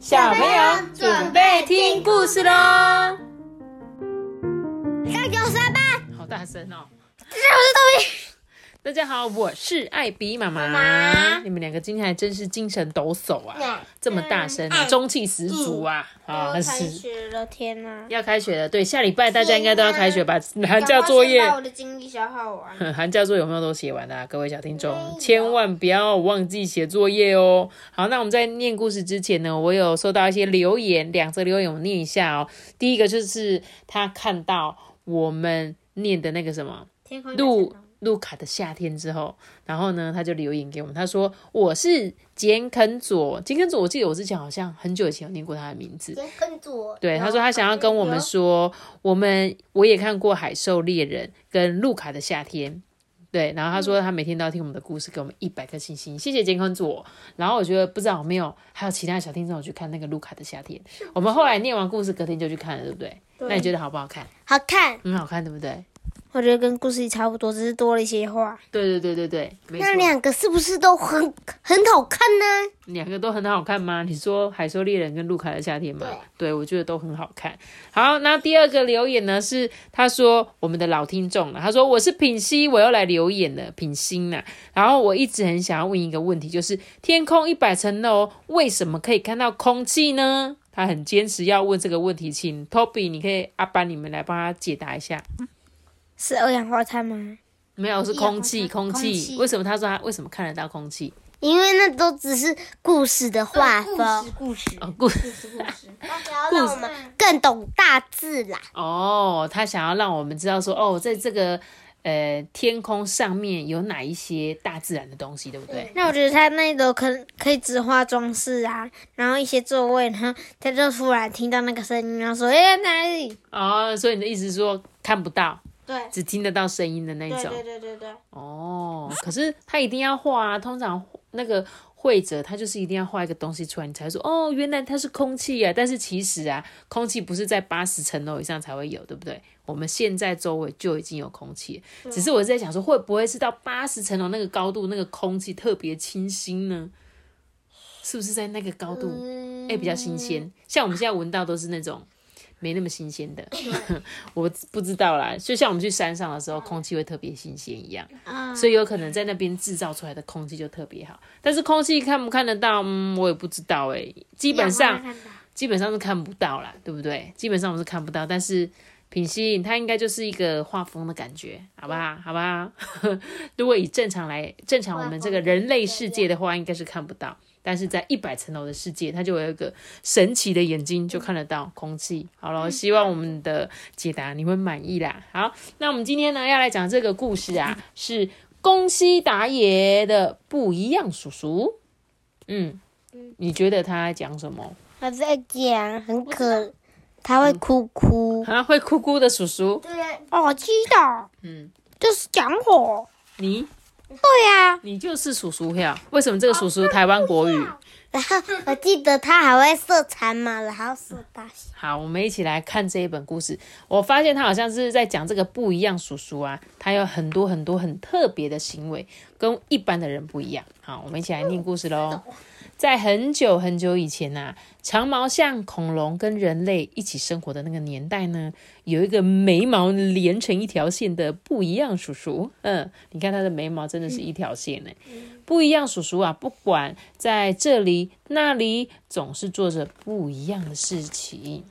小朋友准备听故事喽！大九三八，好大声哦！这是豆皮。大家好，我是艾比妈妈。妈你们两个今天还真是精神抖擞啊，嗯这么大声啊，中气十足啊！啊，开是学了，天哪！要开学了，对，下礼拜大家应该都要开学吧？寒假作业我的精力消耗完。寒假作业有没有都写完啊？各位小听众，千万不要忘记写作业哦。好，那我们在念故事之前呢，我有收到一些留言，两则留言我念一下哦。第一个就是他看到我们念的那个什么天空路路卡的夏天之后，然后呢，他就留言给我们，他说我是简肯佐，简肯佐，我记得我之前好像很久以前有念过他的名字，天跟左。对，他说他想要跟我们说，我们我也看过《海兽猎人》跟《路卡的夏天》，对，然后他说他每天都要听我们的故事，给我们一百颗星星，谢谢健康组。然后我觉得不知道有没有还有其他小听众有去看那个《路卡的夏天》，我们后来念完故事，隔天就去看了，对不对？那你觉得好不好看？好看，很好看，对不对？我觉得跟故事里差不多，只是多了一些话。对对对对对，那。两个是不是都很很好看呢？两个都很好看吗？你说《海兽猎人》跟《路卡的夏天》吗？对，我觉得都很好看。好，那第二个留言呢是他说我们的老听众了，他说我是品熙，我又来留言了，品心呐。然后我一直很想要问一个问题，就是天空一百层楼为什么可以看到空气呢？他很坚持要问这个问题，请 Toby，你可以阿班你们来帮他解答一下。是二氧化碳吗？没有，是空气，空气。为什么他说他为什么看得到空气？因为那都只是故事的画风，故事，哦，故故事，故事。要让我们更懂大自然。哦，他想要让我们知道说，哦，在这个呃天空上面有哪一些大自然的东西，对不对？那我觉得他那楼可可以只画装饰啊，然后一些座位，然后他就突然听到那个声音，然后说：“哎、哪里哦，所以你的意思是说看不到，？”对，只听得到声音的那对种。对对对对，哦，可是他一定要画啊，通常那个会者他就是一定要画一个东西出来，你才说哦，原来它是空气啊。但是其实啊，空气不是在八十层楼以上才会有，对不对？我们现在周围就已经有空气，只是我在想说，会不会是到八十层楼那个高度，那个空气特别清新呢？是不是在那个高度，哎、比较新鲜？像我们现在闻到都是那种没那么新鲜的，我不知道啦。就像我们去山上的时候，空气会特别新鲜一样。啊，所以有可能在那边制造出来的空气就特别好，但是空气看不看得到，嗯，我也不知道哎、基本上基本上是看不到啦，对不对？基本上我是看不到，但是品心它应该就是一个画风的感觉，好不好？好不好？如果以正常来正常我们这个人类世界的话，应该是看不到。但是在一百层楼的世界，它就有一个神奇的眼睛，就看得到空气。好了，希望我们的解答你会满意啦。好，那我们今天呢要来讲这个故事啊，是宫西达也的不一样叔叔。嗯，你觉得他在讲什么？他在讲很可，他会哭哭。啊，会哭哭的叔叔，对呀，哦，我知道，嗯，就是讲我。你对呀、你就是叔叔票？为什么这个叔叔台湾国语？然后我记得他还会射残马，然后射大象。好，我们一起来看这一本故事。我发现他好像是在讲这个不一样叔叔啊，他有很多很多很特别的行为，跟一般的人不一样。好，我们一起来念故事喽。在很久很久以前呐、长毛象、恐龙跟人类一起生活的那个年代呢，有一个眉毛连成一条线的不一样叔叔。嗯，你看他的眉毛真的是一条线呢。不一样叔叔啊，不管在这里那里，总是做着不一样的事情。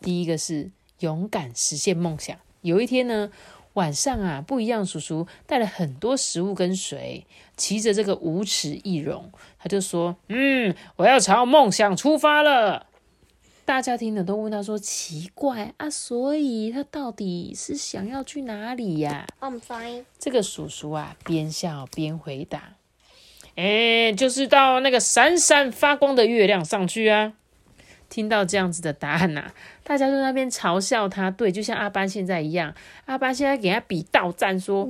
第一个是勇敢实现梦想。有一天呢，晚上啊，不一样叔叔带了很多食物跟水，骑着这个无齿翼龙，他就说：“嗯，我要朝梦想出发了。”大家听了都问他说：“奇怪啊，所以他到底是想要去哪里呀、I'm fine。这个叔叔啊，边笑边回答：“哎，就是到那个闪闪发光的月亮上去啊。”听到这样子的答案呐、大家就在那边嘲笑他。对，就像阿班现在一样，阿班现在给他比倒站说：“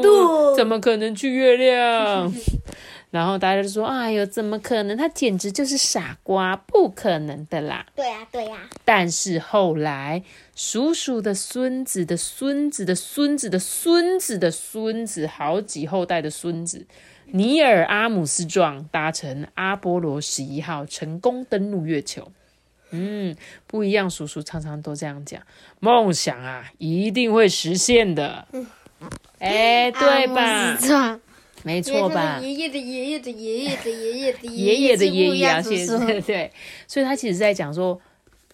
对怎么可能去月亮？” 然后大家就说：“哎呦，怎么可能？他简直就是傻瓜，不可能的啦！”对呀、对呀、但是后来，叔叔的孙子的孙子的孙子的孙子的孙子，好几后代的孙子。尼尔阿姆斯壮搭乘阿波罗十一号成功登陆月球。嗯，不一样，叔叔常常都这样讲。梦想啊，一定会实现的。哎，对吧？没错吧？爷爷的爷爷的爷爷的爷爷的爷爷的爷爷啊，其实对，所以他其实在讲说，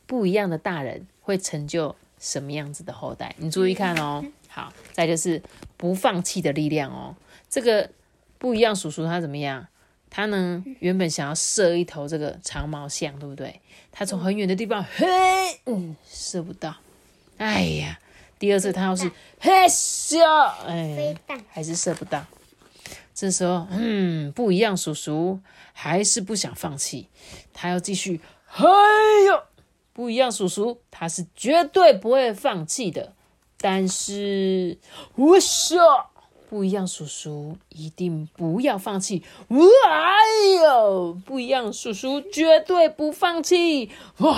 不一样的大人会成就什么样子的后代。你注意看哦。好，再就是不放弃的力量哦。这个不一样，叔叔他怎么样？他呢，原本想要射一头这个长毛象，对不对？他从很远的地方，嘿，嗯，射不到。哎呀，第二次他要是嘿咻，哎，还是射不到。这时候，嗯，不一样，叔叔还是不想放弃，他要继续。嘿呦，不一样，叔叔他是绝对不会放弃的。但是，我说，不一样，叔叔一定不要放弃。哎呦，不一样，叔叔绝对不放弃。嘿，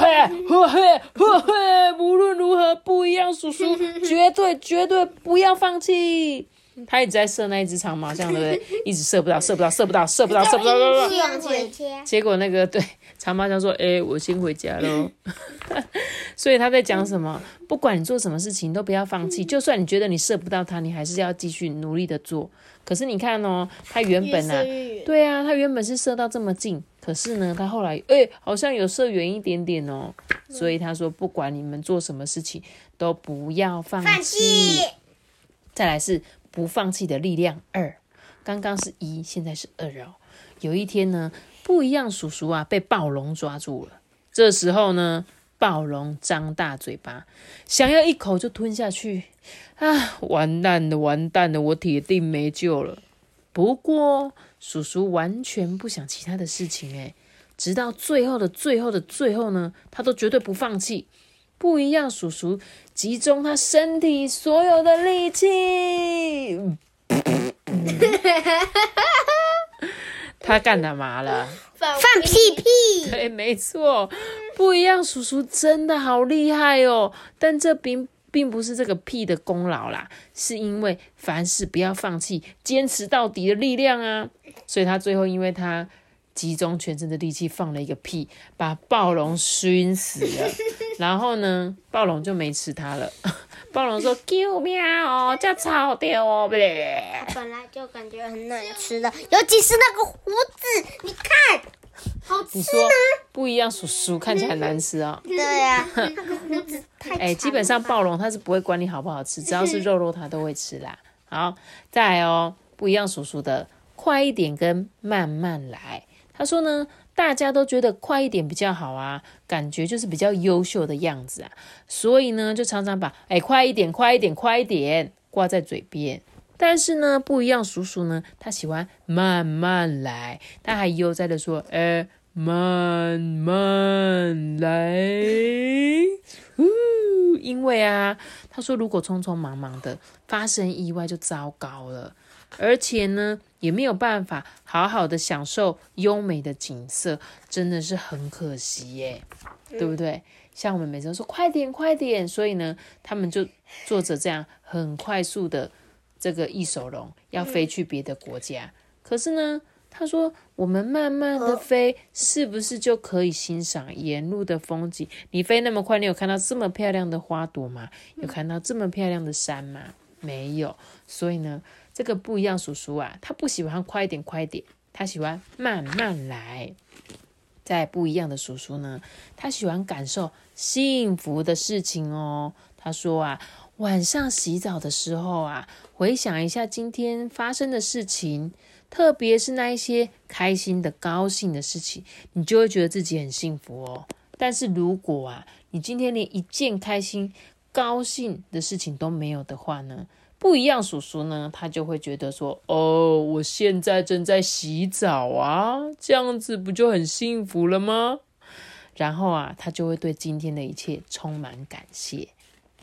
嘿，嘿，嘿，无论如何，不一样，叔叔 绝对绝对不要放弃。他一直在射那一只长毛象，对不对？一直射不到，射不到，射不到，射不到，射不到，射不到。结果那个对长毛象说：“哎，我先回家喽。”所以他在讲什么？不管你做什么事情，都不要放弃。就算你觉得你射不到它，你还是要继续努力的做。可是你看哦，他原本呢，对啊，他原本是射到这么近，可是呢，他后来哎，好像有射远一点点哦。所以他说，不管你们做什么事情，都不要放弃。再来是。不放弃的力量二，刚刚是一，现在是二哦。有一天呢，不一样，叔叔啊被暴龙抓住了。这时候呢，暴龙张大嘴巴，想要一口就吞下去。啊，完蛋了，完蛋了，我铁定没救了。不过，叔叔完全不想其他的事情，诶，直到最后的最后的最后呢，他都绝对不放弃。不一样，叔叔集中他身体所有的力气。他干嘛了？放屁屁。对，没错。不一样，叔叔真的好厉害哦。但这并并不是这个屁的功劳啦，是因为凡事不要放弃、坚持到底的力量啊。所以他最后，因为他。集中全身的力气放了一个屁，把暴龙熏死了。然后呢，暴龙就没吃它了。暴龙说：“救命哦，叫草掉哦！”本来就感觉很难吃的，尤其是那个胡子，你看，好吃吗？不一样，叔叔看起来难吃啊。对呀，那个胡子 太……哎，基本上暴龙它是不会管你好不好吃，只要是肉肉它都会吃啦。好，再来哦，不一样，叔叔的快一点跟慢慢来。他说呢，大家都觉得快一点比较好啊，感觉就是比较优秀的样子啊，所以呢，就常常把“哎，快一点，快一点，快一点”挂在嘴边。但是呢，不一样，叔叔呢，他喜欢慢慢来，他还悠哉的说：“哎，慢慢来。”呜，因为啊，他说如果匆匆忙忙的发生意外就糟糕了。而且呢，也没有办法好好的享受优美的景色，真的是很可惜耶，对不对？像我们每次都说快点快点，所以呢，他们就坐着这样很快速的这个翼手龙要飞去别的国家。可是呢，他说我们慢慢的飞，是不是就可以欣赏沿路的风景？你飞那么快，你有看到这么漂亮的花朵吗？有看到这么漂亮的山吗？没有。所以呢。这个不一样，叔叔啊，他不喜欢快点，快点，他喜欢慢慢来。在不一样的叔叔呢，他喜欢感受幸福的事情哦。他说啊，晚上洗澡的时候啊，回想一下今天发生的事情，特别是那一些开心的、高兴的事情，你就会觉得自己很幸福哦。但是如果啊，你今天连一件开心、高兴的事情都没有的话呢？不一样，叔叔呢，他就会觉得说：“哦，我现在正在洗澡啊，这样子不就很幸福了吗？”然后啊，他就会对今天的一切充满感谢。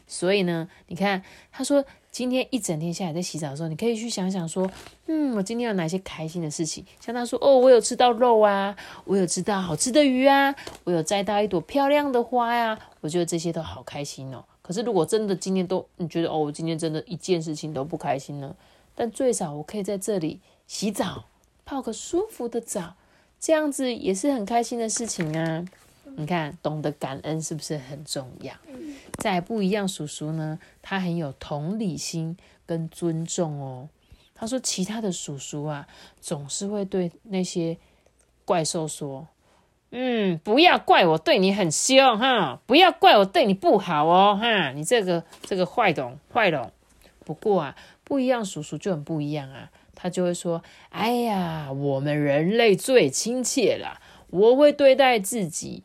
所以呢，你看，他说今天一整天下来在洗澡的时候，你可以去想想说：“嗯，我今天有哪些开心的事情？”像他说：“哦，我有吃到肉啊，我有吃到好吃的鱼啊，我有摘到一朵漂亮的花呀。”我觉得这些都好开心哦。可是如果真的今天都你觉得哦，我今天真的一件事情都不开心呢，但最少我可以在这里洗澡，泡个舒服的澡，这样子也是很开心的事情啊。你看，懂得感恩是不是很重要？在不一样叔叔呢，他很有同理心跟尊重哦。他说，其他的叔叔啊，总是会对那些怪兽说：“嗯，不要怪我对你很凶哈，不要怪我对你不好哦哈，你这个这个坏龙坏龙。”不过啊，不一样叔叔就很不一样啊，他就会说：“哎呀，我们人类最亲切啦，我会对待自己。”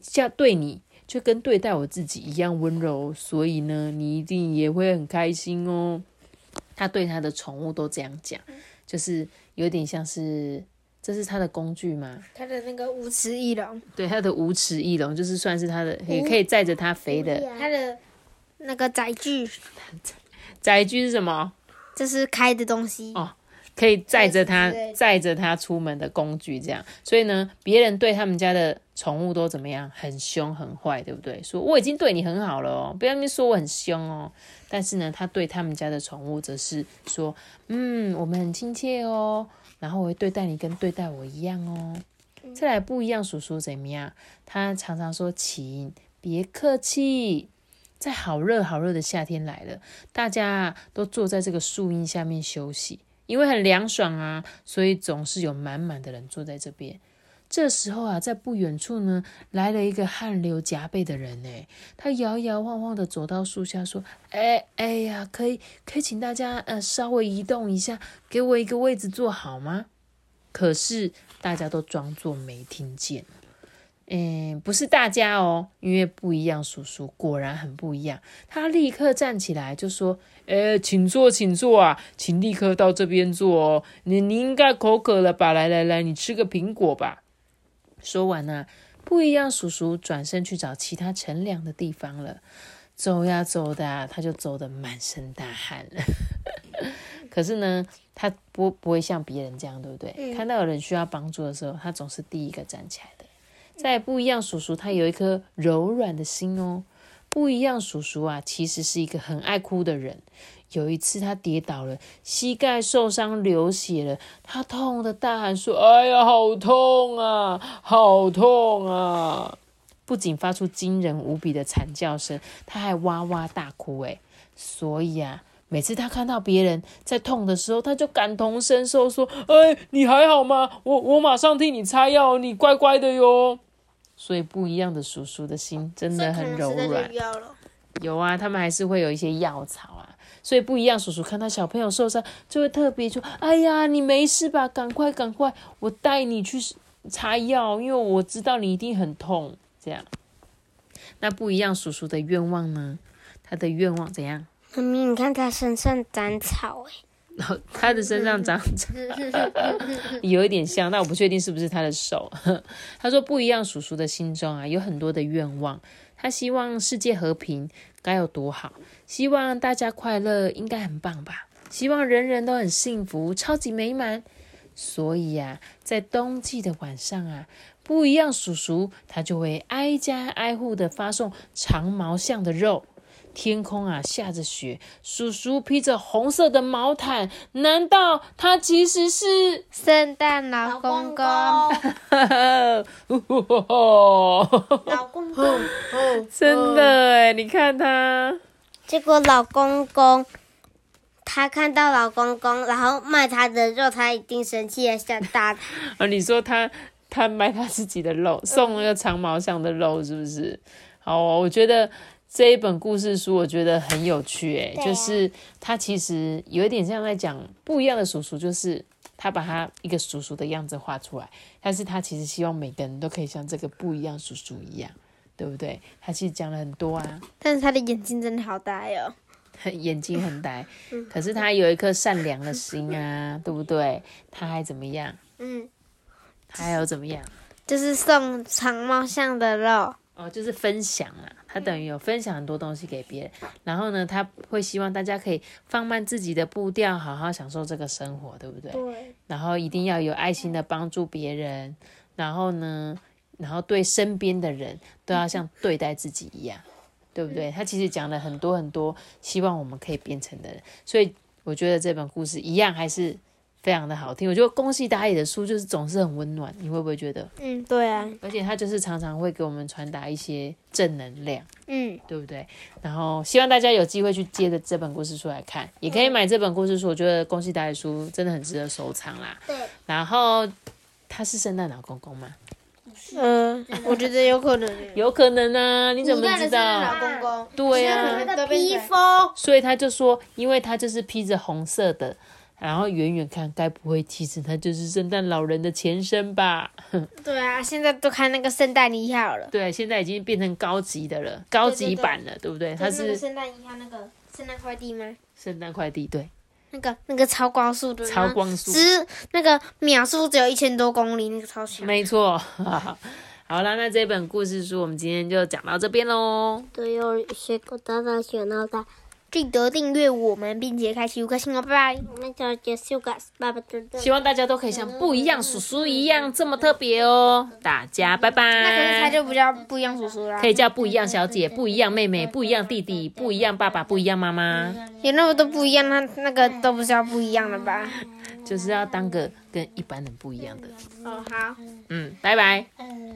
像对你就跟对待我自己一样温柔，所以呢，你一定也会很开心哦。他对他的宠物都这样讲，就是有点像是这是他的工具吗？他的那个无齿翼龙，对，他的无齿翼龙就是算是他的，也可以载着他飞的。他的那个载具，载具是什么？这是开的东西哦。可以载着它，载着它出门的工具，这样。所以呢，别人对他们家的宠物都怎么样？很凶很坏，对不对？说我已经对你很好了哦，不要那边说我很凶哦。但是呢，他对他们家的宠物则是说，嗯，我们很亲切哦，然后我会对待你跟对待我一样哦。再来不一样，叔叔怎么样？他常常说，请别客气。在好热好热的夏天来了，大家都坐在这个树荫下面休息。因为很凉爽啊，所以总是有满满的人坐在这边。这时候啊，在不远处呢，来了一个汗流浃背的人呢。他摇摇晃晃的走到树下，说：“哎哎呀，可以可以请大家呃稍微移动一下，给我一个位置坐好吗？”可是大家都装作没听见。嗯，不是大家哦，因为不一样。叔叔果然很不一样。他立刻站起来就说：“呃，请坐，请坐啊，请立刻到这边坐哦。你你应该口渴了吧？来来来，你吃个苹果吧。”说完呢，不一样。叔叔转身去找其他乘凉的地方了。走呀走的，他就走得满身大汗了。可是呢，他不不会像别人这样，对不对？看到有人需要帮助的时候，他总是第一个站起来的。在不一样，叔叔他有一颗柔软的心哦。不一样，叔叔啊，其实是一个很爱哭的人。有一次他跌倒了，膝盖受伤流血了，他痛的大喊说：“哎呀，好痛啊，好痛啊！”不仅发出惊人无比的惨叫声，他还哇哇大哭。哎，所以啊，每次他看到别人在痛的时候，他就感同身受，说：“哎，你还好吗？我我马上替你擦药，你乖乖的哟。”所以不一样的叔叔的心真的很柔软。有啊，他们还是会有一些药草啊。所以不一样，叔叔看到小朋友受伤，就会特别说：“哎呀，你没事吧？赶快赶快，我带你去擦药，因为我知道你一定很痛。”这样。那不一样，叔叔的愿望呢？他的愿望怎样？妈咪，你看他身上长草哎。他的身上长长，有一点像，但我不确定是不是他的手。他说不一样，叔叔的心中啊有很多的愿望。他希望世界和平，该有多好！希望大家快乐，应该很棒吧？希望人人都很幸福，超级美满。所以啊，在冬季的晚上啊，不一样，叔叔他就会挨家挨户的发送长毛象的肉。天空啊，下着雪，叔叔披着红色的毛毯，难道他其实是圣诞老公公？老公公，真的哎，你看他。结果老公公他看到老公公，然后卖他的肉，他一定生气的想打他。啊，你说他他卖他自己的肉，送那个长毛象的肉，是不是？好，我觉得。这一本故事书我觉得很有趣，诶，就是他其实有一点像在讲不一样的叔叔，就是他把他一个叔叔的样子画出来，但是他其实希望每个人都可以像这个不一样叔叔一样，对不对？他其实讲了很多啊，但是他的眼睛真的好呆哦，眼睛很呆，可是他有一颗善良的心啊，对不对？他还怎么样？嗯，他还有怎么样？就是送长毛象的肉。哦，就是分享啊，他等于有分享很多东西给别人，然后呢，他会希望大家可以放慢自己的步调，好好享受这个生活，对不对？对。然后一定要有爱心的帮助别人，然后呢，然后对身边的人都要像对待自己一样。对不对？他其实讲了很多很多希望我们可以变成的人，所以我觉得这本故事一样还是非常的好听。我觉得宫西达也的书就是总是很温暖，你会不会觉得？嗯，对啊，而且他就是常常会给我们传达一些正能量，嗯，对不对？然后希望大家有机会去接着这本故事书来看，也可以买这本故事书。我觉得宫西达也书真的很值得收藏啦。对。然后他是圣诞老公公吗？嗯，我觉得有可能。有可能啊，你怎么知道？公公。对呀、那个披风。所以他就说，因为他就是披着红色的，然后远远看，该不会其实他就是圣诞老人的前身吧？对啊，现在都看那个圣诞一号了。对，现在已经变成高级的了，高级版了，对不对？它就是圣诞一号那个圣诞快递吗？圣诞快递，对，那个那个超光速的，超光速只那个秒速只有一千多公里，那个超强。没错。好了，那这本故事书我们今天就讲到这边喽。对，有学过大大小脑袋，记得订阅我们，并且开启五颗星哦，拜拜。我们就结束个，拜拜。希望大家都可以像不一样叔叔一样这么特别哦。大家拜拜。那可是他就不叫不一样叔叔啦可。以叫不一样小姐、不一样妹妹、不一样弟弟、不一样爸爸、不一样妈妈，有那么多不一样，那那个都不是要不一样的吧？就是要当个跟一般人不一样的。哦，好。嗯，拜拜。嗯。